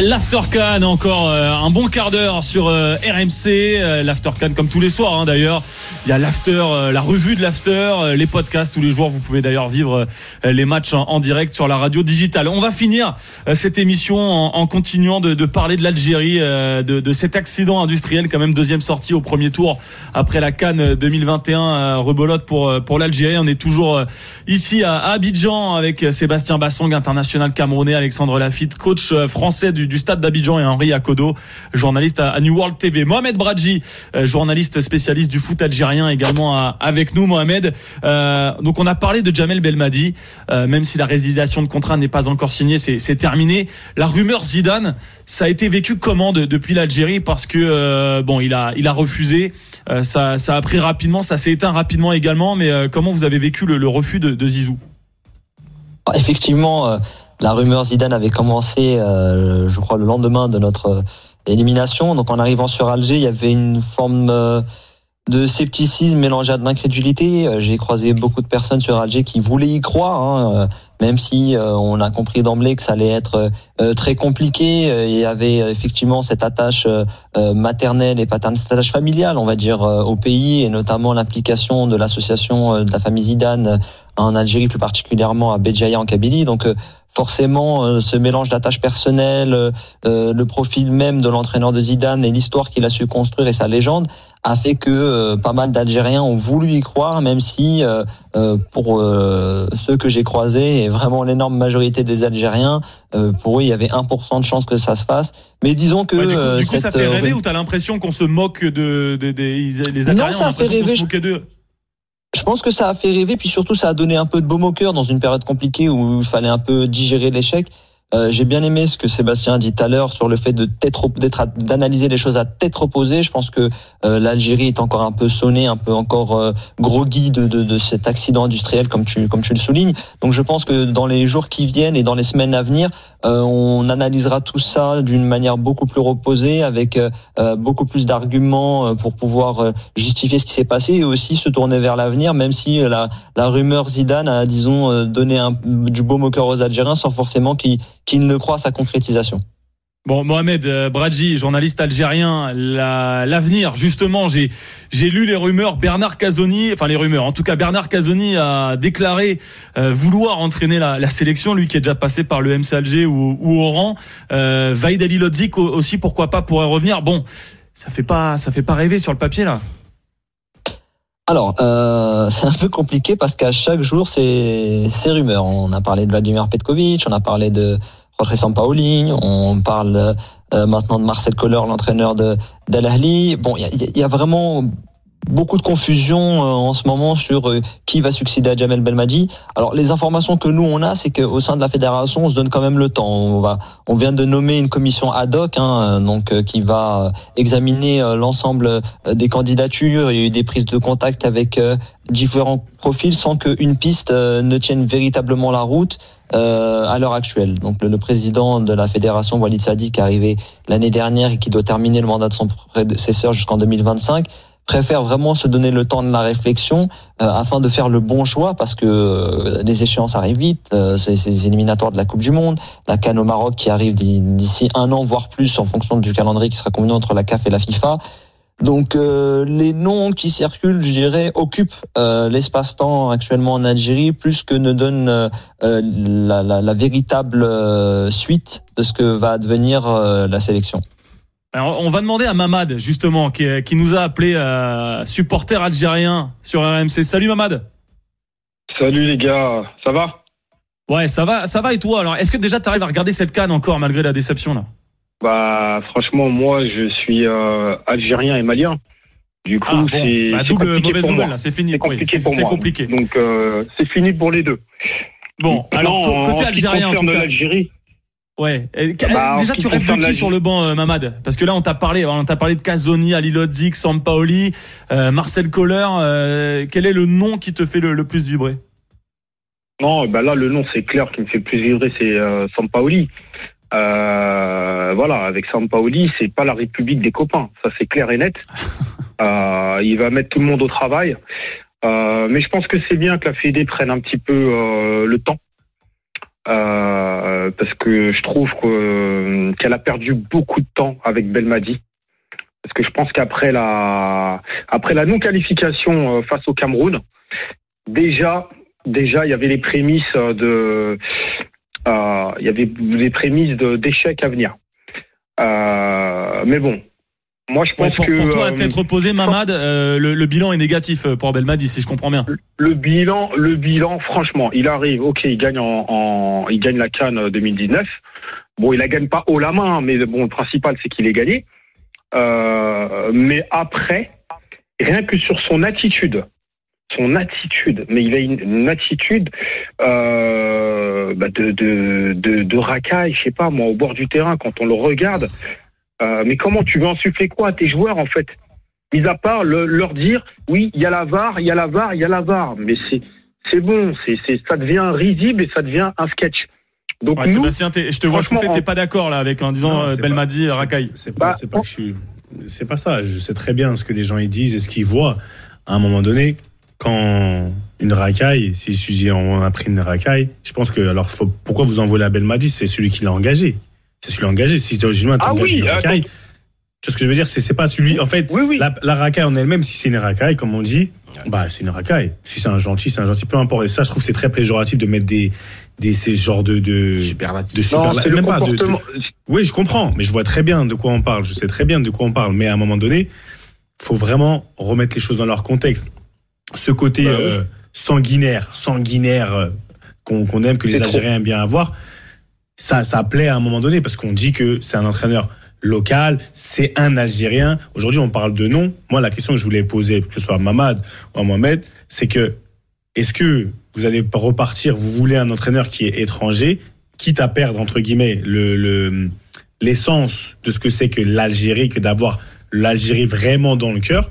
L'Aftercan, encore euh, un bon quart d'heure sur euh, RMC. Euh, L'Aftercan, comme tous les soirs hein, d'ailleurs. Il y a l'After, la revue de l'After, les podcasts tous les jours. Vous pouvez d'ailleurs vivre les matchs en, direct sur la radio digitale. On va finir cette émission en, continuant de, parler de l'Algérie, de, de, cet accident industriel, quand même deuxième sortie au premier tour après la Cannes 2021. rebolote pour, pour l'Algérie. On est toujours ici à Abidjan avec Sébastien Bassong, international camerounais, Alexandre Lafitte, coach français du stade d'Abidjan et Henri Akodo, journaliste à New World TV. Mohamed Bradji, euh, journaliste spécialiste du foot algérien également avec nous. Mohamed, euh, donc on a parlé de Jamel Belmadi, euh, même si la résiliation de contrat n'est pas encore signée, c'est terminé. La rumeur Zidane, ça a été vécu comment depuis l'Algérie? Parce que bon, il a il a refusé, ça ça a pris rapidement, ça s'est éteint rapidement également. Mais comment vous avez vécu le, refus de, de Zizou? Effectivement la rumeur Zidane avait commencé, euh, je crois, le lendemain de notre euh, élimination. Donc en arrivant sur Alger, il y avait une forme euh, de scepticisme mélangé à de l'incrédulité. J'ai croisé beaucoup de personnes sur Alger qui voulaient y croire, hein, même si on a compris d'emblée que ça allait être très compliqué. Il y avait effectivement cette attache maternelle et paternelle, cette attache familiale, on va dire, au pays, et notamment l'implication de l'association de la famille Zidane en Algérie, plus particulièrement à Béjaïa en Kabylie. Donc forcément euh, ce mélange d'attaches personnelles, euh, euh, le profil même de l'entraîneur de Zidane et l'histoire qu'il a su construire et sa légende a fait que pas mal d'Algériens ont voulu y croire, même si pour ceux que j'ai croisés et vraiment l'énorme majorité des Algériens, pour eux il y avait 1% de chance que ça se fasse. Mais disons que du coup, ça fait rêver ou t'as l'impression qu'on se moque de, des Algériens Non, ça fait rêver. Je pense que ça a fait rêver, puis surtout ça a donné un peu de baume au cœur dans une période compliquée où il fallait un peu digérer l'échec. Euh, j'ai bien aimé ce que Sébastien a dit tout à l'heure sur le fait de d'analyser les choses à tête reposée. Je pense que euh, l'Algérie est encore un peu sonnée, un peu encore euh, groggy de, de, de, cet accident industriel comme tu comme tu le soulignes. Donc je pense que dans les jours qui viennent et dans les semaines à venir, euh, on analysera tout ça d'une manière beaucoup plus reposée, avec beaucoup plus d'arguments pour pouvoir justifier ce qui s'est passé et aussi se tourner vers l'avenir, même si la, la rumeur Zidane a disons donné un, du beau au cœur aux Algériens sans forcément qu'ils qu'il ne croit à sa concrétisation. Bon, Mohamed euh, Bradji, journaliste algérien, l'avenir, justement, j'ai lu les rumeurs. Bernard Casoni, enfin les rumeurs, en tout cas Bernard Casoni a déclaré euh, vouloir entraîner la, la, sélection, lui qui est déjà passé par le MC Alger ou, ou Oran. Euh, aussi, pourquoi pas, pourrait revenir. Bon, ça fait pas, ça fait pas rêver sur le papier là. Alors, euh, c'est un peu compliqué parce qu'à chaque jour, c'est ces rumeurs. On a parlé de Vladimir Petkovic, on a parlé de Jorge Sampaoli, on parle euh, maintenant de Marcel Kohler, l'entraîneur de d'Al. Bon, il y a, vraiment beaucoup de confusion euh, en ce moment sur euh, qui va succéder à Jamel Belmadi. Alors les informations que nous on a, c'est qu'au sein de la fédération, on se donne quand même le temps. On va, on vient de nommer une commission ad hoc, hein, donc qui va examiner l'ensemble des candidatures. Il y a eu des prises de contact avec différents profils sans qu'une piste ne tienne véritablement la route. À l'heure actuelle. Donc le, président de la fédération, Walid Sadi, qui est arrivé l'année dernière et qui doit terminer le mandat de son prédécesseur jusqu'en 2025, préfère vraiment se donner le temps de la réflexion euh, afin de faire le bon choix parce que euh, les échéances arrivent vite, euh, c'est les éliminatoires de la Coupe du Monde, la Cannes au Maroc qui arrive d'ici un an voire plus en fonction du calendrier qui sera combiné entre la CAF et la FIFA. Donc les noms qui circulent, je dirais, occupent l'espace-temps actuellement en Algérie plus que ne donnent la, la, la, véritable suite de ce que va devenir la sélection. Alors, on va demander à Mamad, justement, qui, qui nous a appelé euh, supporter algérien sur RMC. Salut Mamad. Salut les gars, ça va? Ouais, ça va, ça va et toi? Alors, est-ce que déjà tu arrives à regarder cette canne encore malgré la déception là? Bah, franchement, moi, je suis euh, algérien et malien. Du coup, ah, c'est bah, double mauvaise nouvelle. C'est fini. C'est compliqué pour moi. compliqué. Donc, euh, c'est fini pour les deux. Bon, alors côté algérien, en tout cas. Ouais. Bah, déjà, tu rêves de qui sur le banc, euh, Mamad? Parce que là, on t'a parlé, on t'a parlé de Casoni, Ali Lodzik, Sampaoli, euh, Marcel Kohler. Quel est le nom qui te fait le, plus vibrer? Non, bah là, le nom, c'est clair qui me fait le plus vibrer, c'est Sampaoli. Euh, voilà, avec Sampaoli, c'est pas la République des copains, ça c'est clair et net. Euh, il va mettre tout le monde au travail. Euh, mais je pense que c'est bien que la Fédé prenne un petit peu le temps. Parce que je trouve que- qu'elle a perdu beaucoup de temps avec Belmadi. Parce que je pense qu'après la, après la non-qualification face au Cameroun, déjà, déjà, il y avait les prémices de, il y avait des prémices de- d'échecs à venir. Euh, mais bon, moi je Ouais, pense pour, que pour toi, à euh, tête reposée, Mamad, euh, le, le bilan est négatif euh, pour Belmadi, si je comprends bien. le bilan, le bilan, franchement, il arrive. Ok, il gagne en, en- il gagne la Cannes 2019. Bon, il la gagne pas haut la main, mais bon, le principal c'est qu'il est gagné. Euh, mais après, rien que sur son attitude, son attitude, mais il a une, une attitude euh, bah, de, de, de, de racaille, je sais pas moi, au bord du terrain quand on le regarde. Euh, mais comment tu veux insuffler quoi à tes joueurs en fait? Mis à part le- leur dire oui, il y a la VAR, il y a la VAR, il y a la VAR, mais c'est c'est bon, c'est c'est ça devient risible et ça devient un sketch. Donc Ouais, nous, Sébastien, je te vois souffler, t'es pas d'accord là avec en disant Non, euh, Belmadi, pas- Racaille. C'est pas, Bah, c'est pas que je suis. C'est pas ça. Je sais très bien ce que les gens ils disent et ce qu'ils voient. À un moment donné, quand une racaille, si Suzy on a pris une racaille, je pense que alors faut, pourquoi vous envoyez la Belmadi C'est celui qui l'a engagé. C'est celui qui l'a engagé. Si tu Ah oui, une racaille, tu vois ce que je veux dire? C'est c'est pas celui. En fait, oui, oui. la, la racaille en elle-même, si c'est une racaille, comme on dit, bah c'est une racaille. Si c'est un gentil, c'est un gentil, peu importe. Et ça, je trouve que c'est très péjoratif de mettre des, des ces genres de de, Superlatif. de super, non, même pas de- de, comportement. oui, je comprends, mais je vois très bien de quoi on parle. Je sais très bien de quoi on parle. Mais à un moment donné, faut vraiment remettre les choses dans leur contexte. Ce côté Bah euh, sanguinaire, sanguinaire euh, qu'on aime, que les. Algériens aiment bien avoir, ça, ça plaît à un moment donné parce qu'on dit que c'est un entraîneur local, c'est un Algérien. Aujourd'hui, on parle de nom. Moi, la question que je voulais poser, que ce soit à Mamad ou à Mohamed, c'est que est-ce que vous allez repartir, vous voulez un entraîneur qui est étranger, quitte à perdre, entre guillemets, le, le- l'essence de ce que c'est que l'Algérie, que d'avoir l'Algérie vraiment dans le cœur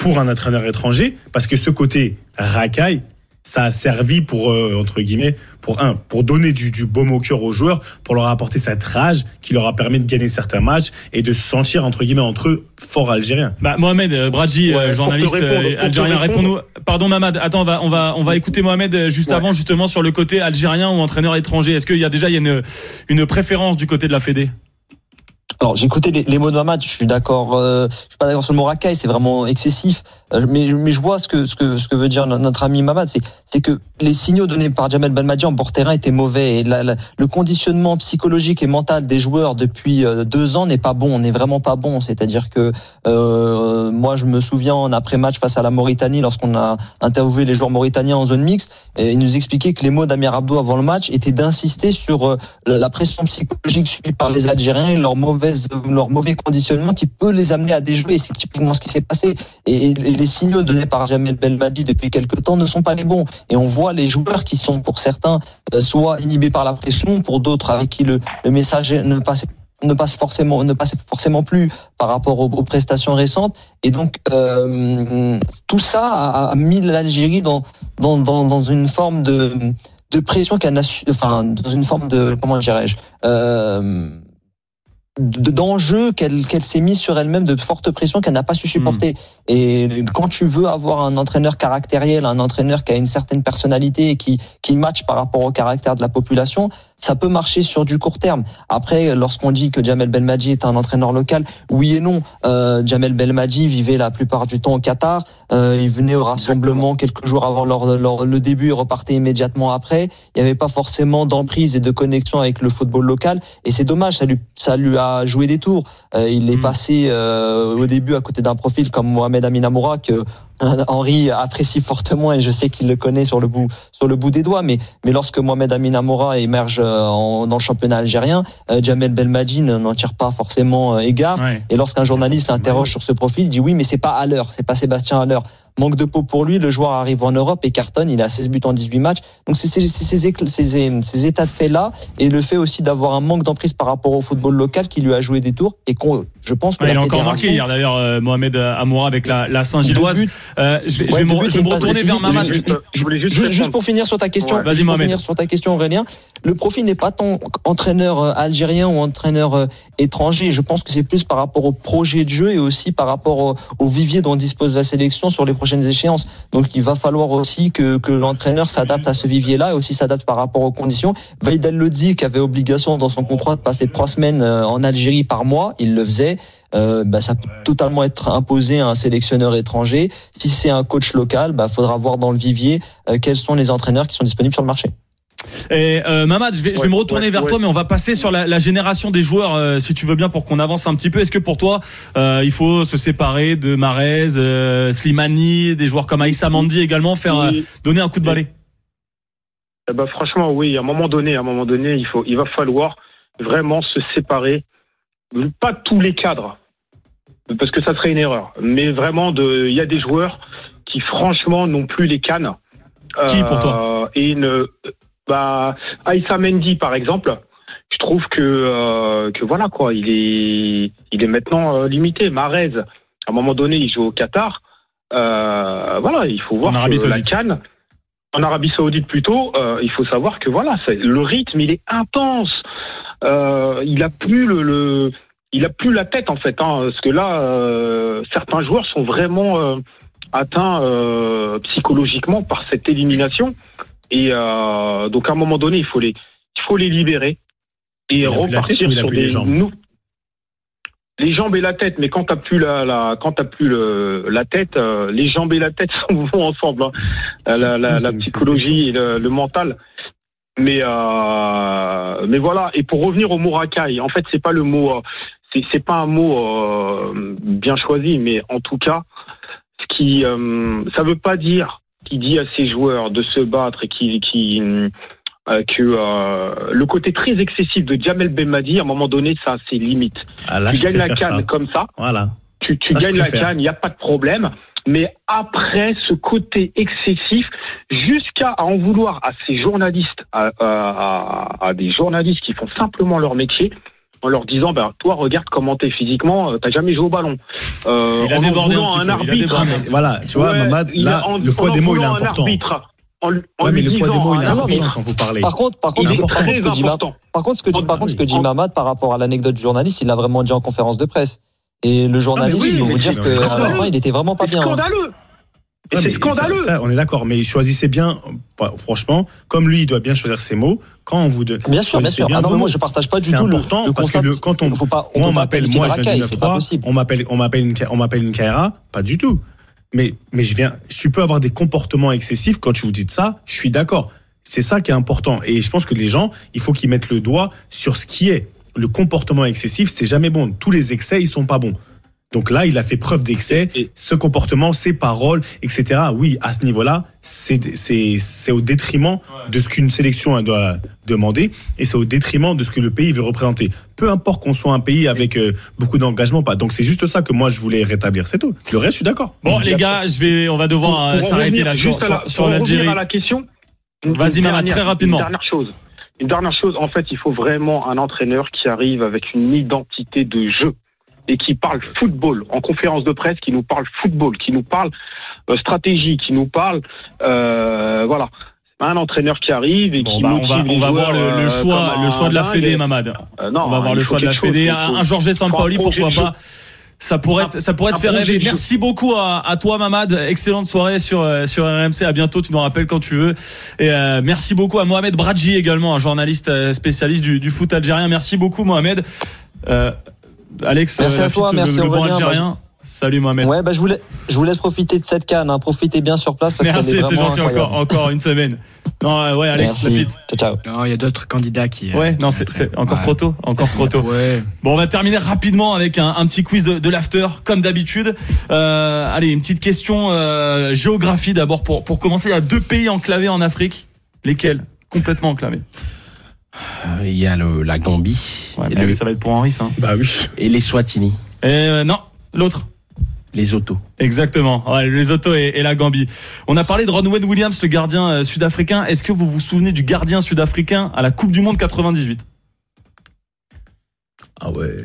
pour un entraîneur étranger, parce que ce côté racaille, ça a servi pour, euh, entre guillemets, pour un, pour donner du, du baume au cœur aux joueurs, pour leur apporter cette rage qui leur a permis de gagner certains matchs et de se sentir, entre guillemets, entre eux, fort algériens. Bah, Mohamed euh, Bradji, Ouais, euh, pour journaliste répondre, algérien, réponds-nous. Pardon Mamad, attends, on va, on va, on va écouter Mohamed juste Ouais. avant, justement, sur le côté algérien ou entraîneur étranger. Est-ce qu'il y a déjà il y a une, une préférence du côté de la Fédé? Alors écouté les, les mots de Mamad, je suis d'accord, euh, je suis pas d'accord sur le mot racaille, c'est vraiment excessif. Euh, mais, mais je vois ce que ce que ce que veut dire notre ami Mamad, c'est que les signaux donnés par Jamel Belmadi en bord terrain étaient mauvais et la- la- le conditionnement psychologique et mental des joueurs depuis euh, deux ans n'est pas bon, n'est vraiment pas bon. C'est-à-dire que euh, moi je me souviens en après match face à la Mauritanie lorsqu'on a interviewé les joueurs mauritaniens en zone mixte, et ils nous expliquaient que les mots d'Amir Abdou avant le match étaient d'insister sur euh, la pression psychologique subie par les Algériens et leur mauvaise, leur mauvais conditionnement qui peut les amener à déjouer. C'est typiquement ce qui s'est passé. Et, les signaux donnés par Jamel Belmadi depuis quelques temps ne sont pas les bons. Et on voit les joueurs qui sont, pour certains, euh, soit inhibés par la pression, pour d'autres avec qui le, message ne passe ne passe forcément ne passe forcément plus par rapport aux, prestations récentes et donc euh, tout ça a, mis l'Algérie dans, dans dans dans une forme de de pression qu'elle enfin dans une forme de comment dirais-je euh, de- d'enjeu qu'elle qu'elle s'est mise sur elle-même de forte pression qu'elle n'a pas su supporter. Et quand tu veux avoir un entraîneur caractériel un entraîneur qui a une certaine personnalité et qui qui match par rapport au caractère de la population ça peut marcher sur du court terme. Après lorsqu'on dit que Jamel Belmadi est un entraîneur local oui et non. Euh, Jamel Belmadi vivait la plupart du temps au Qatar. Euh, il venait au rassemblement quelques jours avant leur, leur- le début et repartait immédiatement après. Il n'y avait pas forcément d'emprise et de connexion avec le football local. Et c'est dommage ça lui ça lui a joué des tours. Euh, il est Mm. passé euh, au début à côté d'un profil comme Mohamed Amin Amoura que Henri apprécie fortement et je sais qu'il le connaît sur le bout sur le bout des doigts mais mais lorsque Mohamed Amin Amoura émerge euh, en- dans le championnat algérien euh, Jamel Belmadi n'en tire pas forcément euh, égard Ouais. et lorsqu'un journaliste l'interroge sur ce profil, il dit oui, mais c'est pas à l'heure, c'est pas Sébastien à l'heure. Manque de peau pour lui. Le joueur arrive en Europe et cartonne. Il a 16 buts en 18 matchs. Donc c'est ces, ces, ces, écl- ces- ces états de fait là et le fait aussi d'avoir un manque d'emprise par rapport au football local qui lui a joué des tours et qu'on, je pense que Ouais, il a encore marqué hier d'ailleurs euh, Mohamed Amoura avec la, la Saint-Gilloise. Euh, je vais, je Ouais, vais me, je retourner vers. Mamad. Juste Juste, pour finir sur ta question, Ouais. Vas-y, juste pour Mohamed. finir sur ta question Aurélien, le profil n'est pas tant entraîneur euh, algérien ou entraîneur euh, étranger. Je pense que c'est plus par rapport au projet de jeu et aussi par rapport au, au vivier dont dispose la sélection sur les Donc il va falloir aussi que, que l'entraîneur s'adapte à ce vivier-là et aussi s'adapte par rapport aux conditions. Vaïd El-Lodzi, qui avait obligation dans son contrat de passer trois semaines euh, en Algérie par mois, il le faisait. Euh, bah, ça peut totalement être imposé à un sélectionneur étranger. Si c'est un coach local, bah, faudra voir dans le vivier euh, quels sont les entraîneurs qui sont disponibles sur le marché. Et euh, Mamad, je vais, je vais Ouais, me retourner ouais, vers ouais. toi, mais on va passer sur la, la génération des joueurs, euh, si tu veux bien, pour qu'on avance un petit peu. Est-ce que pour toi, euh, il faut se séparer de Marez, Slimani, des joueurs comme Aïssa Mandi également, faire donner un coup de balai? Eh ben, franchement, oui, à un moment donné, à un moment donné, il faut, il va falloir vraiment se séparer. Pas tous les cadres, parce que ça serait une erreur. Mais vraiment, de, il y a des joueurs qui, franchement, n'ont plus les cannes. Qui, pour toi? Et une, bah, Aïssa Mendy, par exemple. Je trouve que, euh, que voilà quoi, il est, il est maintenant euh, limité. Marez, à un moment donné, il joue au Qatar. Euh, voilà, il faut voir En Arabie que la Saoudite. canne en Arabie Saoudite plutôt, il faut savoir que voilà, le rythme il est intense. Il a plus le, le- il a plus la tête en fait, hein, parce que là, certains joueurs sont vraiment atteints psychologiquement par cette élimination. Et euh, donc à un moment donné, il faut les, il faut les libérer et Il repartir tête sur des les jambes nou- les jambes et la tête, mais quand t'as plus la, la quand t'as plus le, la tête, euh, les jambes et la tête sont vont ensemble. hein. La, la, la psychologie et le, le mental. Mais euh, mais voilà. Et pour revenir au mot racaille, en fait, c'est pas le mot, euh, c'est c'est pas un mot euh, bien choisi, mais en tout cas, ce qui, euh, ça veut pas dire qu'il dit à ses joueurs de se battre et qui qui euh, que euh, le côté très excessif de Jamel Belmadi, à un moment donné, ça a ses limites. Ah, là, tu gagnes la canne ça. comme ça, Voilà. tu, tu Ça, gagnes la canne, il n'y a pas de problème. Mais après, ce côté excessif, jusqu'à en vouloir à ces journalistes, à, à- à- à des journalistes qui font simplement leur métier, en leur disant, ben, toi, regarde comment t'es physiquement, euh, t'as jamais joué au ballon. Euh, Il a en en débordé un peu, il a arbitre, débordé un. Voilà, tu vois, Ouais, Mamad, là, en- le poids des mots, il est un important. arbitre, en, lui- en Ouais, mais le poids des mots, il est un important quand vous parlez. Par contre, par contre, par contre, ce que dit par contre, ce que dit, par contre, ce que dit Mamad par rapport à l'anecdote du journaliste, il l'a vraiment dit en conférence de presse. Et le journaliste, oui, il vous dire qu'à la fin, il était vraiment pas bien. hein. scandaleux. Ouais, c'est scandaleux. Ça, ça, on est d'accord, mais choisissez bien, bah, franchement, comme lui, il doit bien choisir ses mots. Quand on vous donne. Bien sûr, bien sûr. Ah non, mais moi, je partage pas du tout important le parce que le- quand on- faut pas, on Moi, on m'appelle, moi, de je viens du c'est pas 9-3, possible. on m'appelle, on m'appelle une, on m'appelle une KRA, pas du tout. Mais, mais je viens, tu peux avoir des comportements excessifs quand tu vous dites ça, je suis d'accord. C'est ça qui est important. Et je pense que les gens, il faut qu'ils mettent le doigt sur ce qui est. Le comportement excessif, c'est jamais bon. Tous les excès, ils sont pas bons. Donc là, il a fait preuve d'excès. Et- Ce comportement, ses paroles, etc. Oui, à ce niveau-là, c'est c'est c'est au détriment de ce qu'une sélection elle doit demander et c'est au détriment de ce que le pays veut représenter. Peu importe qu'on soit un pays avec euh, beaucoup d'engagement, pas. Donc c'est juste ça que moi je voulais rétablir, c'est tout. Le reste, je suis d'accord. Bon, les gars, je vais, on va devoir euh, s'arrêter là sur, la- sur l'Algérie. à la question. Vas-y, dernière- très rapidement. Une dernière chose. Une dernière chose. En fait, il faut vraiment un entraîneur qui arrive avec une identité de jeu et qui parle football en conférence de presse, qui nous parle football, qui nous parle euh, stratégie, qui nous parle, euh, voilà. Un entraîneur qui arrive et Bon, qui bah, on va, on va voir le, le euh, choix, le choix de la. Fédé, Mamad. Euh, non, on va voir le choix de la chose, Fédé. Un, Georges Sampaoli, pourquoi pas ça pourrait ça pourrait te faire rêver. Merci beaucoup à, à toi, Mamad. Excellente soirée sur, sur RMC. À bientôt. Tu nous rappelles quand tu veux. Et euh, merci beaucoup à Mohamed Bradji également, un journaliste spécialiste du, du foot algérien. Merci beaucoup, Mohamed. Euh, Alex, Merci euh, à toi, merci le, Aurélien. algérien. Salut, Mohamed. Ouais, bah, je vous, laisse, je vous laisse profiter de cette canne. Hein. Profitez bien sur place parce Merci, c'est gentil incroyable. encore, encore une semaine. Non, euh, ouais, Alex, Merci. Ciao, ciao. Non, il y a d'autres candidats qui. euh, Ouais, qui non, c'est encore Ouais. trop tôt, encore trop tôt. Ouais. Bon, on va terminer rapidement avec un, un petit quiz de, de l'after, comme d'habitude. Euh, allez, une petite question euh, géographie d'abord pour pour commencer. Il y a deux pays enclavés en Afrique. Lesquels? Complètement enclavés. Il y a le, la Gambie Ouais, et, mais le- oui, ça va être pour Henri, ça. Bah oui. et les Swatini. Euh, non, l'autre. Les autos. Exactement, ouais, les autos et, et la Gambie. On a parlé de Ronwen Williams, le gardien euh, sud-africain. Est-ce que vous vous souvenez du gardien sud-africain à la Coupe du Monde 98 Ah ouais.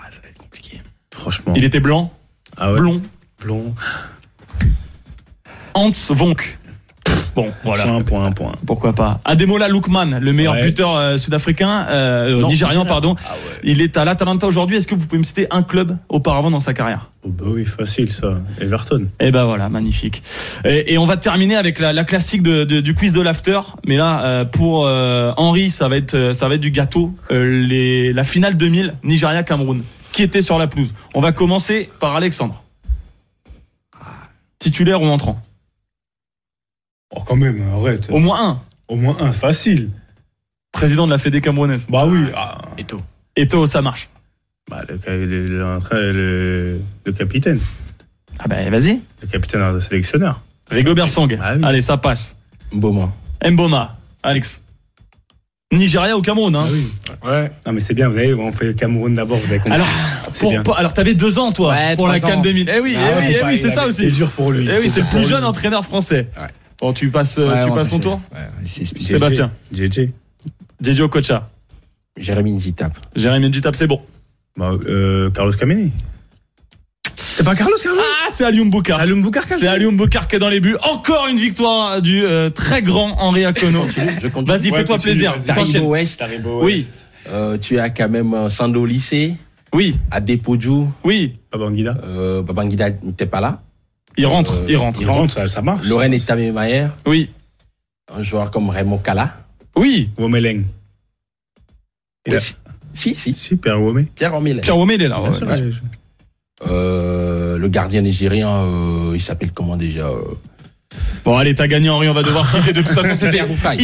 Ah, ça va être compliqué. Franchement. Il était blanc, Ah ouais. blond, Blond. Hans Vonk. Bon, voilà. Point, point, point. Pourquoi pas Ademola Lookman, le meilleur Ouais. buteur euh, sud-africain, euh, nigérian, pardon. Ah ouais. Il est à l'Atalanta aujourd'hui. Est-ce que vous pouvez me citer un club auparavant dans sa carrière? Oh bah oui, facile ça. Everton. Eh ben voilà, magnifique. Et, et on va terminer avec la, la classique de, de- du quiz de l'after. Mais là, euh, pour euh, Henri, ça va être ça va être du gâteau. Euh, les, la finale 2000, Nigeria Cameroun. Qui était sur la pelouse? On va commencer par Alexandre. Titulaire ou entrant? Oh quand même, arrête. Au moins un. Au moins un, facile. Président de la Fédé camerounaise. Bah oui. Ah. Et tout. Et toi, ça marche. Bah le, le, le, le- le capitaine. Ah ben vas-y. Le capitaine de sélectionneur. Rigobert Sang. Ah oui. Allez, ça passe. Mboma. Mboma. Alex. Nigeria ou Cameroun hein Ah oui. Ouais. Non mais c'est bien, vous avez, on fait Cameroun d'abord, vous avez compris. Alors, c'est pour, bien. pour- alors t'avais deux ans toi Ouais, pour la Cannes ans. 2000. Eh oui, Ah eh ouais, oui, eh oui, c'est ça aussi. C'est dur pour lui. Eh oui, c'est le plus jeune lui. entraîneur français. Ouais. Bon, tu passes, euh, Ouais, tu passes ton tour. C'est-. Sébastien. GG. JJ Okocha. Jérémy Nzitap. Jérémy Njitap, c'est bon. Bah, euh, Carlos Kameni. C'est pas Carlos Carlos Ah, c'est Alioum Boukar. Alioum Boukar C'est Alioum Boukar qui est dans les buts. Encore une victoire du euh, très grand Henri Akono. Vas-y, fais-toi plaisir. Taribo T'enchaînes. West. Oui, Euh, tu as quand même Sando Lycée, oui, Adepodjou, oui. Babangida. euh, Babangida n'était pas là. Il rentre, Euh, il rentre. Il rentre, ça, ça marche. Lorraine et Mayer, Oui, un joueur comme Raymond Kala. oui. Womeleng. Oui, si, si, si. Super Womé. Pierre. Pierre Womé, il est là. Bien ouais, sûr, bien sûr. ouais, je- Euh, le gardien nigérien, euh, il s'appelle comment déjà euh, Bon, allez, t'as gagné Henri, on va devoir se quitter. De toute façon, c'était Pierre. Ike.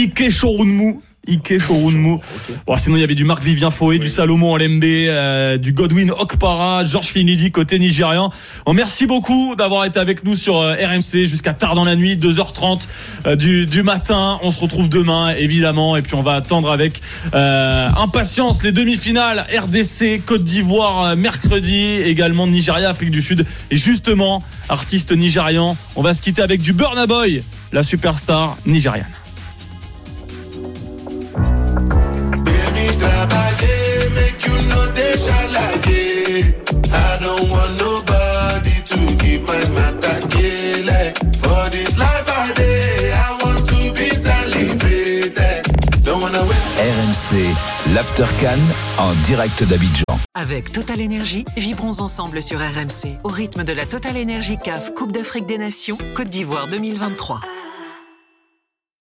Ike Chorunmu. Bon, sinon, il y avait du Marc-Vivien Foé, du Salomon Olembe, euh, du Godwin Okpara, Georges Finidi côté nigérian. Bon, merci beaucoup d'avoir été avec nous sur euh, RMC jusqu'à tard dans la nuit, 2h30 euh, du, du matin. On se retrouve demain, évidemment. Et puis, on va attendre avec euh, impatience les demi-finales RDC, Côte d'Ivoire, mercredi. Également Nigeria, Afrique du Sud. Et justement, artiste nigérian, on va se quitter avec du Burna Boy, la superstar nigériane. RMC, l'Aftercan en direct d'Abidjan. Avec Total Énergie, vibrons ensemble sur RMC au rythme de la Total Énergie CAF Coupe d'Afrique des Nations Côte d'Ivoire 2023.